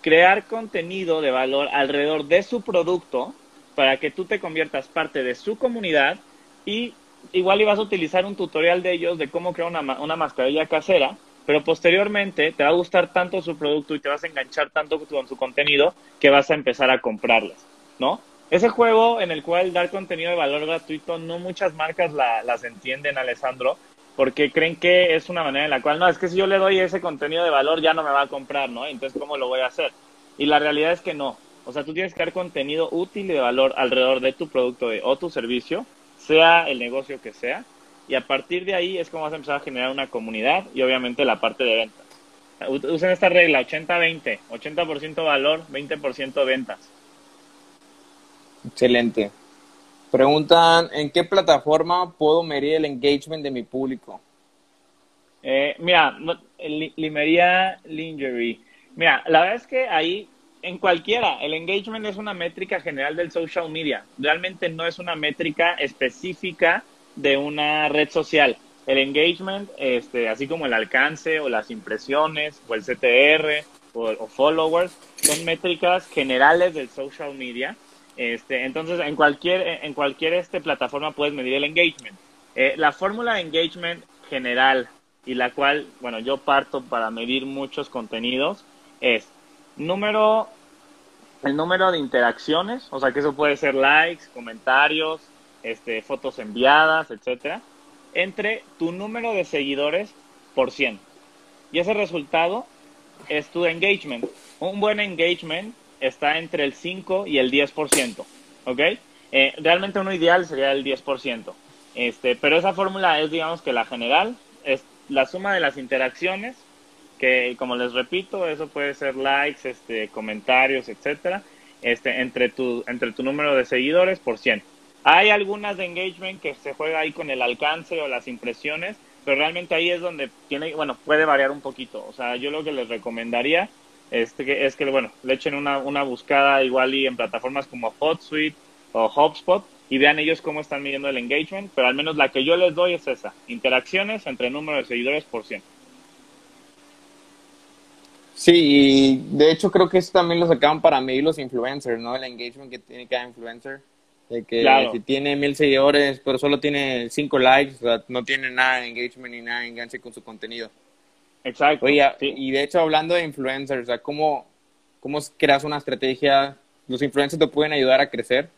C: crear contenido de valor alrededor de su producto para que tú te conviertas parte de su comunidad y igual ibas a utilizar un tutorial de ellos de cómo crear una, una mascarilla casera, pero posteriormente te va a gustar tanto su producto y te vas a enganchar tanto con su contenido que vas a empezar a comprarlas, ¿no? Ese juego en el cual dar contenido de valor gratuito, no muchas marcas la, las entienden, Alessandro, porque creen que es una manera en la cual, no, es que si yo le doy ese contenido de valor ya no me va a comprar, ¿no? Entonces, ¿cómo lo voy a hacer? Y la realidad es que no. O sea, tú tienes que dar contenido útil y de valor alrededor de tu producto o tu servicio, sea el negocio que sea, y a partir de ahí es como vas a empezar a generar una comunidad y obviamente la parte de ventas. Usen esta regla 80-20, 80%, valor, 20% ventas.
B: Excelente. Preguntan, ¿en qué plataforma puedo medir el engagement de mi público?
C: Eh, mira, Limería Lingerie. Mira, la verdad es que ahí, en cualquiera, el engagement es una métrica general del social media. Realmente no es una métrica específica de una red social. El engagement, este, así como el alcance o las impresiones o el CTR o, o followers, son métricas generales del social media este, entonces, en cualquier, en cualquier este, plataforma puedes medir el engagement. Eh, la fórmula de engagement general y la cual, bueno, yo parto para medir muchos contenidos es número, el número de interacciones, o sea que eso puede ser likes, comentarios, este, fotos enviadas, etcétera, entre tu número de seguidores por 100. Y ese resultado es tu engagement. Un buen engagement está entre el 5 y el 10%, ¿ok? Eh, realmente uno ideal sería el 10%, este, pero esa fórmula es, digamos, que la general es la suma de las interacciones, que como les repito, eso puede ser likes, este, comentarios, etcétera, este, entre tu, entre tu número de seguidores por 100. Hay algunas de engagement que se juega ahí con el alcance o las impresiones, pero realmente ahí es donde tiene, bueno, puede variar un poquito. O sea, yo lo que les recomendaría este, es que, bueno, le echen una, una buscada igual y en plataformas como HotSuite o HubSpot y vean ellos cómo están midiendo el engagement, pero al menos la que yo les doy es esa, interacciones entre número de seguidores por ciento.
B: Sí, y de hecho creo que eso también lo sacaban para medir los influencers, ¿no? El engagement que tiene cada influencer. De que si tiene mil seguidores, pero solo tiene cinco likes, o sea, no tiene nada de engagement ni nada de enganche con su contenido.
C: Exacto.
B: Oye, y de hecho, hablando de influencers, ¿cómo, ¿cómo creas una estrategia? ¿Los influencers te pueden ayudar a crecer?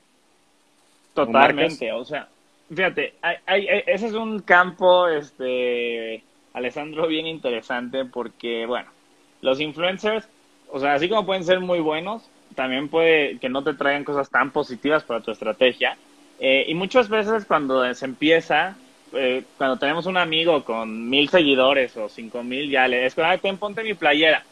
C: Totalmente, o sea, fíjate, hay, ese es un campo, este, Alessandro, bien interesante porque, bueno, los influencers, o sea, así como pueden ser muy buenos, también puede que no te traigan cosas tan positivas para tu estrategia. Eh, y muchas veces cuando se empieza, eh, cuando tenemos un amigo con mil seguidores o cinco mil, ya le es ten, ponte mi playera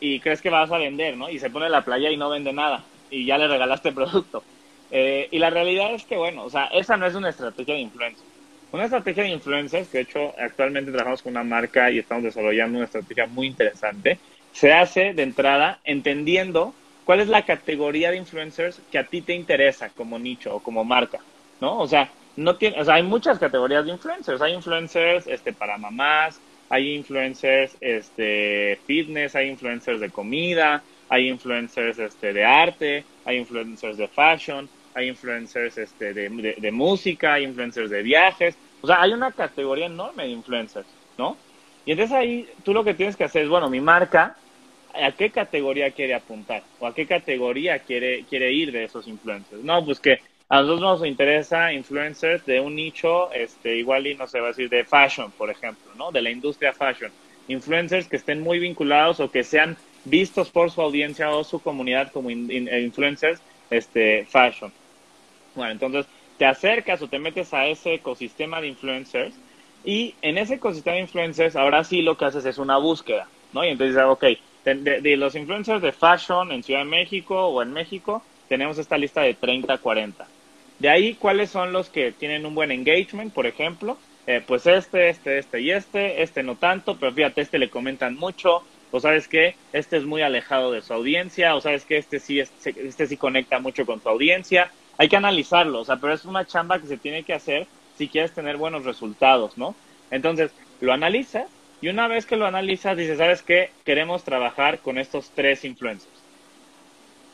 C: y crees que vas a vender, ¿no? Y se pone la playa y no vende nada y ya le regalaste producto. Eh, y la realidad es que, bueno, o sea, esa no es una estrategia de influencia. Una estrategia de influencers, que de hecho actualmente trabajamos con una marca y estamos desarrollando una estrategia muy interesante, se hace de entrada entendiendo cuál es la categoría de influencers que a ti te interesa como nicho o como marca, ¿no? O sea, no tiene, o sea, hay muchas categorías de influencers. Hay influencers este, para mamás, hay influencers este, fitness, hay influencers de comida, hay influencers este, de arte, hay influencers de fashion, hay influencers este, de, de, música, hay influencers de viajes. O sea, hay una categoría enorme de influencers, ¿no? Y entonces ahí tú lo que tienes que hacer es, bueno, mi marca, a qué categoría quiere apuntar o a qué categoría quiere, quiere ir de esos influencers. No, pues que a nosotros nos interesa influencers de un nicho, este, igual y no se va a decir de fashion, por ejemplo, ¿no? De la industria fashion. Influencers que estén muy vinculados o que sean vistos por su audiencia o su comunidad como influencers este, fashion. Bueno, entonces te acercas o te metes a ese ecosistema de influencers y en ese ecosistema de influencers ahora sí lo que haces es una búsqueda, ¿no? Y entonces dices, ok, de, los influencers de fashion en Ciudad de México o en México, tenemos esta lista de 30, 40. De ahí, ¿cuáles son los que tienen un buen engagement, por ejemplo? Eh, pues este, este, este y este, este no tanto, pero fíjate, este le comentan mucho, o sabes que este es muy alejado de su audiencia, o sabes que este sí, este, este sí conecta mucho con su audiencia. Hay que analizarlo, o sea, pero es una chamba que se tiene que hacer si quieres tener buenos resultados, ¿no? Entonces, lo analizas y una vez que lo analizas, dices, ¿sabes qué? Queremos trabajar con estos tres influencers.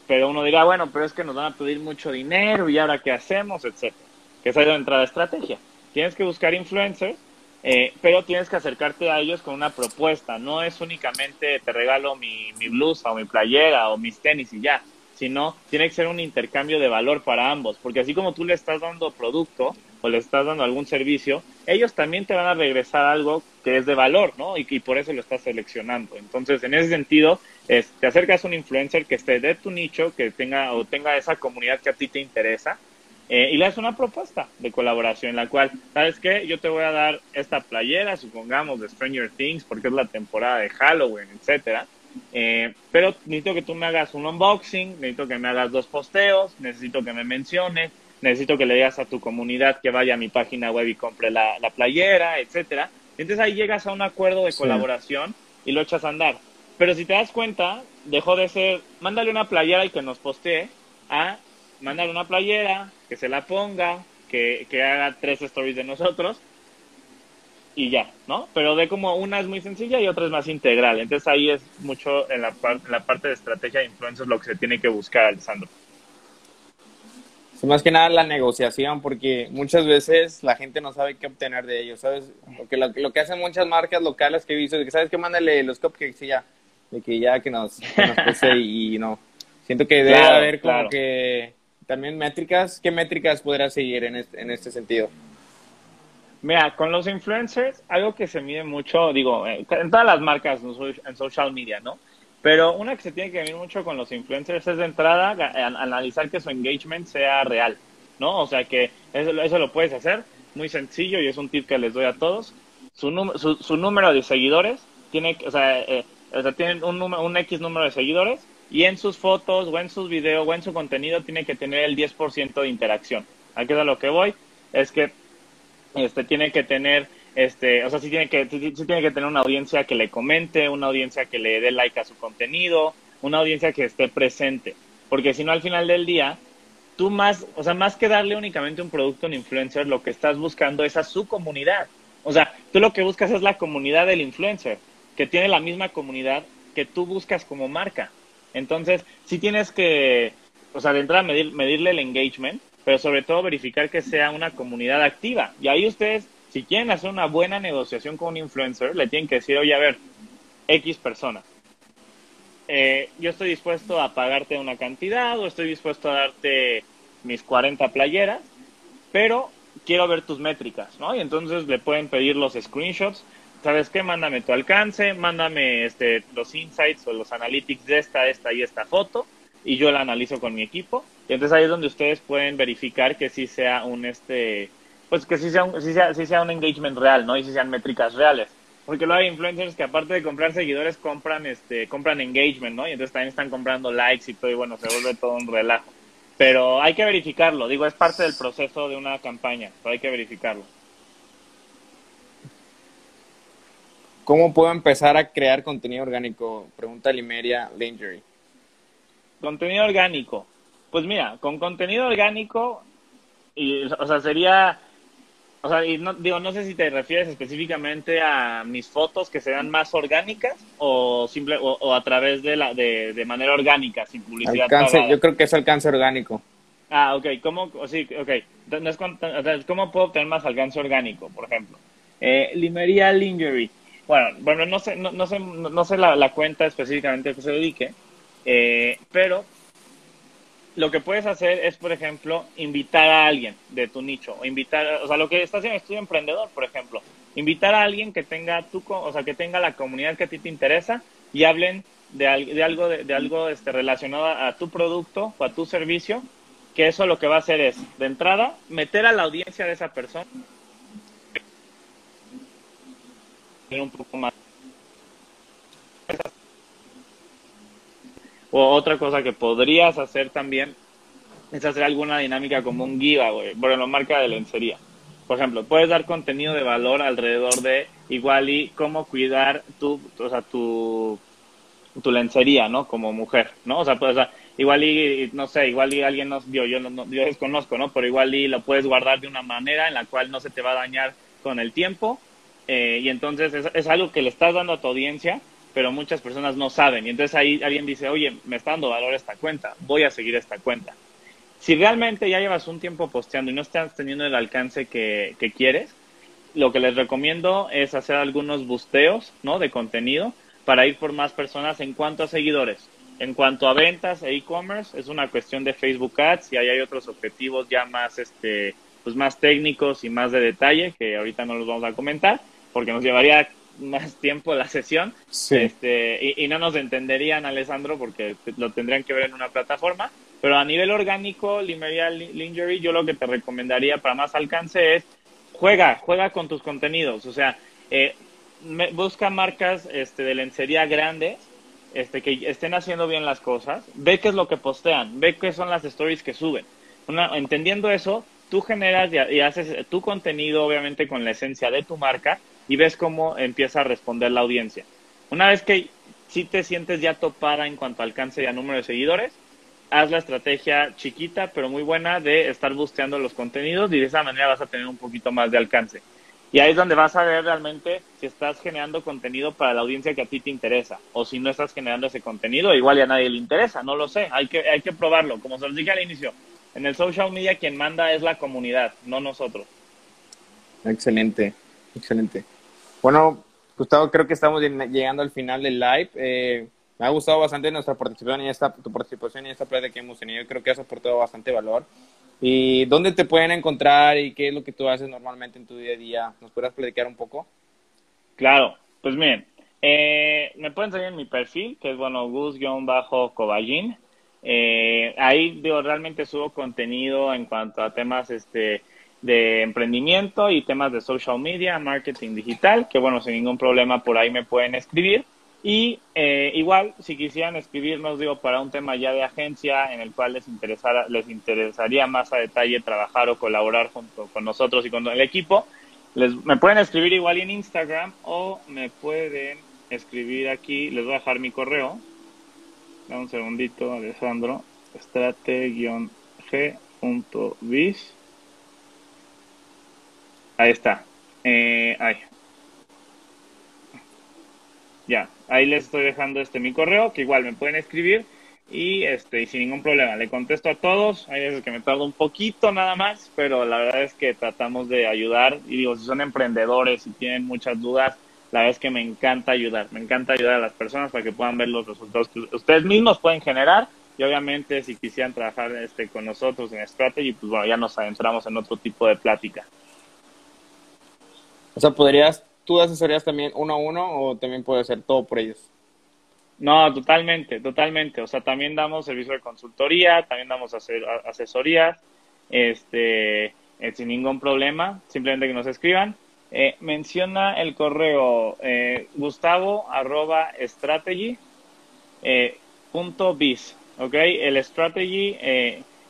C: Pero uno dirá, bueno, pero es que nos van a pedir mucho dinero y ahora qué hacemos, etcétera. Que es donde entra la estrategia. Tienes que buscar influencers, eh, pero tienes que acercarte a ellos con una propuesta. No es únicamente te regalo mi, mi blusa o mi playera o mis tenis y ya, sino tiene que ser un intercambio de valor para ambos. Porque así como tú le estás dando producto, o le estás dando algún servicio, ellos también te van a regresar algo que es de valor, ¿no? Y, y por eso lo estás seleccionando. Entonces, en ese sentido, es, te acercas a un influencer que esté de tu nicho, que tenga o tenga esa comunidad que a ti te interesa, eh, y le das una propuesta de colaboración en la cual, ¿sabes qué? Yo te voy a dar esta playera, supongamos, de Stranger Things, porque es la temporada de Halloween, etcétera. Eh, pero necesito que tú me hagas un unboxing, necesito que me hagas dos posteos, necesito que me menciones, necesito que le digas a tu comunidad que vaya a mi página web y compre la, playera, etcétera. Entonces ahí llegas a un acuerdo de colaboración y lo echas a andar. Pero si te das cuenta, dejó de ser, mándale una playera y que nos postee, a mándale una playera, que se la ponga, que, que haga tres stories de nosotros y ya, ¿no? Pero de como una es muy sencilla y otra es más integral. Entonces ahí es mucho en la, en la parte de estrategia de influencers lo que se tiene que buscar, Alessandro
B: más que nada la negociación, porque muchas veces la gente no sabe qué obtener de ellos, ¿sabes? Porque lo, lo que hacen muchas marcas locales que he visto es que, ¿sabes qué? Mándale los cupcakes y ya, de que ya que nos, que y, no. Siento que debe haber como que también métricas, ¿qué métricas podrás seguir en este, en este sentido?
C: Mira, con los influencers, algo que se mide mucho, digo, eh, en todas las marcas en social media, ¿no? Pero una que se tiene que ver mucho con los influencers es de entrada analizar que su engagement sea real, ¿no? O sea que eso, eso lo puedes hacer muy sencillo y es un tip que les doy a todos. Su, su, su número de seguidores tiene, o sea, eh, o sea tienen un, número, un X número de seguidores y en sus fotos o en sus videos o en su contenido tiene que tener el 10% de interacción. Aquí es a lo que voy, es que este tiene que tener este, o sea, sí tiene, que, tiene que tener una audiencia que le comente, una audiencia que le dé like a su contenido, una audiencia que esté presente. Porque si no, al final del día, tú más, o sea, más que darle únicamente un producto a un influencer, lo que estás buscando es a su comunidad. O sea, tú lo que buscas es la comunidad del influencer, que tiene la misma comunidad que tú buscas como marca. Entonces, sí tienes que, o sea, de entrada medir, medirle el engagement, pero sobre todo verificar que sea una comunidad activa. Y ahí ustedes si quieren hacer una buena negociación con un influencer, le tienen que decir, oye, a ver, X personas. Eh, yo estoy dispuesto a pagarte una cantidad o estoy dispuesto a darte mis 40 playeras, pero quiero ver tus métricas, ¿no? Y entonces le pueden pedir los screenshots. ¿Sabes qué? Mándame tu alcance, mándame este, los insights o los analytics de esta, esta y esta foto y yo la analizo con mi equipo. Y entonces ahí es donde ustedes pueden verificar que sí sea un, este, pues que sí sea, un, sea, sea un engagement real, ¿no? Y sí sean métricas reales. Porque luego hay influencers que aparte de comprar seguidores, compran, este, compran engagement, ¿no? Y entonces también están comprando likes y todo, y bueno, se vuelve todo un relajo. Pero hay que verificarlo, digo, es parte del proceso de una campaña, pero hay que verificarlo.
B: ¿Cómo puedo empezar a crear contenido orgánico? Pregunta Limeria Lingerie.
C: Contenido orgánico. Pues mira, con contenido orgánico, y, o sea, sería o sea, y no, digo, no sé si te refieres específicamente a mis fotos que sean más orgánicas o simple o, a través de la de, de, manera orgánica, sin publicidad.
B: Alcance, yo creo que es alcance orgánico.
C: Ah, ok. ¿Cómo, sí, okay. ¿Cómo puedo obtener más alcance orgánico, por ejemplo? Eh, Limería Lingerie. Bueno, bueno, no sé, no, no sé, no sé la, cuenta específicamente a que se dedique, eh, pero lo que puedes hacer es, por ejemplo, invitar a alguien de tu nicho, o invitar, o sea, lo que estás haciendo Estudio Emprendedor, por ejemplo, invitar a alguien que tenga tu, o sea, que tenga la comunidad que a ti te interesa y hablen de, de algo, de, de algo este, relacionado a tu producto o a tu servicio, que eso lo que va a hacer es, de entrada, meter a la audiencia de esa persona un poco más O otra cosa que podrías hacer también es hacer alguna dinámica como un giveaway, ejemplo, marca de lencería. Por ejemplo, puedes dar contenido de valor alrededor de igual y cómo cuidar tu, o sea, tu, tu lencería, ¿no? Como mujer, ¿no? O sea, pues, igual y, no sé, igual y alguien nos vio, yo, no, yo desconozco, ¿no? Pero igual y lo puedes guardar de una manera en la cual no se te va a dañar con el tiempo. Eh, y entonces es, es algo que le estás dando a tu audiencia pero muchas personas no saben. Y entonces ahí alguien dice, oye, me está dando valor esta cuenta, voy a seguir esta cuenta. Si realmente ya llevas un tiempo posteando y no estás teniendo el alcance que, que quieres, lo que les recomiendo es hacer algunos busteos ¿no? de contenido para ir por más personas en cuanto a seguidores. En cuanto a ventas e e-commerce, es una cuestión de Facebook Ads y ahí hay otros objetivos ya más, este, pues más técnicos y más de detalle que ahorita no los vamos a comentar porque nos llevaría más tiempo la sesión este, y, no nos entenderían, Alessandro, porque lo tendrían que ver en una plataforma. Pero a nivel orgánico, Limeria Lingerie, yo lo que te recomendaría para más alcance es juega, juega con tus contenidos. O sea, eh, busca marcas este, de lencería grandes este, que estén haciendo bien las cosas. Ve qué es lo que postean, ve qué son las stories que suben. Una, entendiendo eso, tú generas y haces tu contenido, obviamente, con la esencia de tu marca y ves cómo empieza a responder la audiencia. Una vez que si te sientes ya topada en cuanto a alcance y a número de seguidores, haz la estrategia chiquita pero muy buena de estar busteando los contenidos y de esa manera vas a tener un poquito más de alcance. Y ahí es donde vas a ver realmente si estás generando contenido para la audiencia que a ti te interesa o si no estás generando ese contenido, igual ya a nadie le interesa, no lo sé, hay que, hay que probarlo. Como se los dije al inicio, en el social media quien manda es la comunidad, no nosotros.
B: Excelente, excelente. Bueno, Gustavo, creo que estamos llegando al final del live. Eh, me ha gustado bastante nuestra participación en esta, tu participación en esta plática que hemos tenido. Creo que has aportado bastante valor. ¿Y dónde te pueden encontrar y qué es lo que tú haces normalmente en tu día a día? ¿Nos podrás platicar un poco?
C: Claro, pues miren, eh, me pueden seguir en mi perfil, que es, bueno, gus-coballín. Eh, ahí, digo, realmente subo contenido en cuanto a temas, este, de emprendimiento y temas de social media, marketing digital, que bueno, sin ningún problema por ahí me pueden escribir. Y eh, igual, si quisieran escribirnos, digo, para un tema ya de agencia en el cual les, interesara, les interesaría más a detalle trabajar o colaborar junto con nosotros y con el equipo, les, me pueden escribir igual en Instagram o me pueden escribir aquí, les voy a dejar mi correo. Dame un segundito, Alessandro. Strate-g.biz Ahí está. Eh, ahí. Ya, ahí les estoy dejando este mi correo, que igual me pueden escribir y este y sin ningún problema le contesto a todos hay veces que me tardo un poquito nada más pero la verdad es que tratamos de ayudar y digo si son emprendedores y tienen muchas dudas la verdad es que me encanta ayudar me encanta ayudar a las personas para que puedan ver los resultados que ustedes mismos pueden generar y obviamente si quisieran trabajar este con nosotros en Strategy pues bueno ya nos adentramos en otro tipo de plática
B: o sea, ¿podrías, tú asesorías también uno a uno o también puede ser todo por ellos?
C: No, totalmente, totalmente. O sea, también damos servicio de consultoría, también damos asesorías, este, eh, sin ningún problema, simplemente que nos escriban. Eh, menciona el correo eh, gustavo arroba strategy eh, punto biz, ¿ok? El strategy,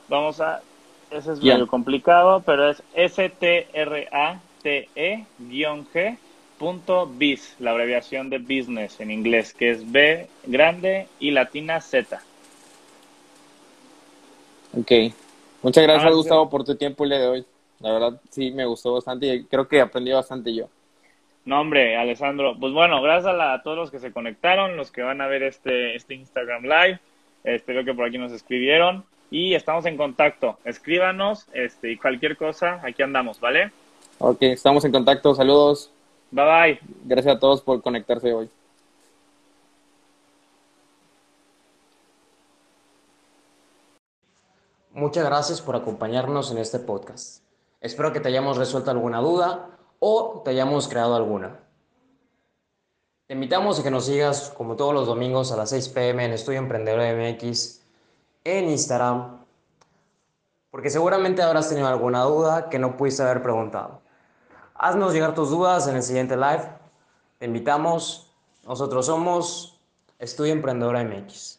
C: vamos a, ese es medio complicado, pero es S-T-R-A te-g.biz, la abreviación de business en inglés, que es B grande y latina Z.
B: Ok. Muchas gracias, ah, Gustavo, por tu tiempo el día de hoy. La verdad, sí, me gustó bastante y creo que aprendí bastante yo.
C: No, hombre, Alessandro. Pues bueno, gracias a, todos los que se conectaron, los que van a ver este, este Instagram Live. Espero que por aquí nos escribieron. Y estamos en contacto. Escríbanos este, y cualquier cosa, aquí andamos, ¿vale?
B: Ok, estamos en contacto. Saludos.
C: Bye bye.
B: Gracias a todos por conectarse hoy.
A: Muchas gracias por acompañarnos en este podcast. Espero que te hayamos resuelto alguna duda o te hayamos creado alguna. Te invitamos a que nos sigas como todos los domingos a las 6 pm en Estudio Emprendedor MX en Instagram, porque seguramente habrás tenido alguna duda que no pudiste haber preguntado. Haznos llegar tus dudas en el siguiente live. Te invitamos. Nosotros somos Estudio Emprendedor MX.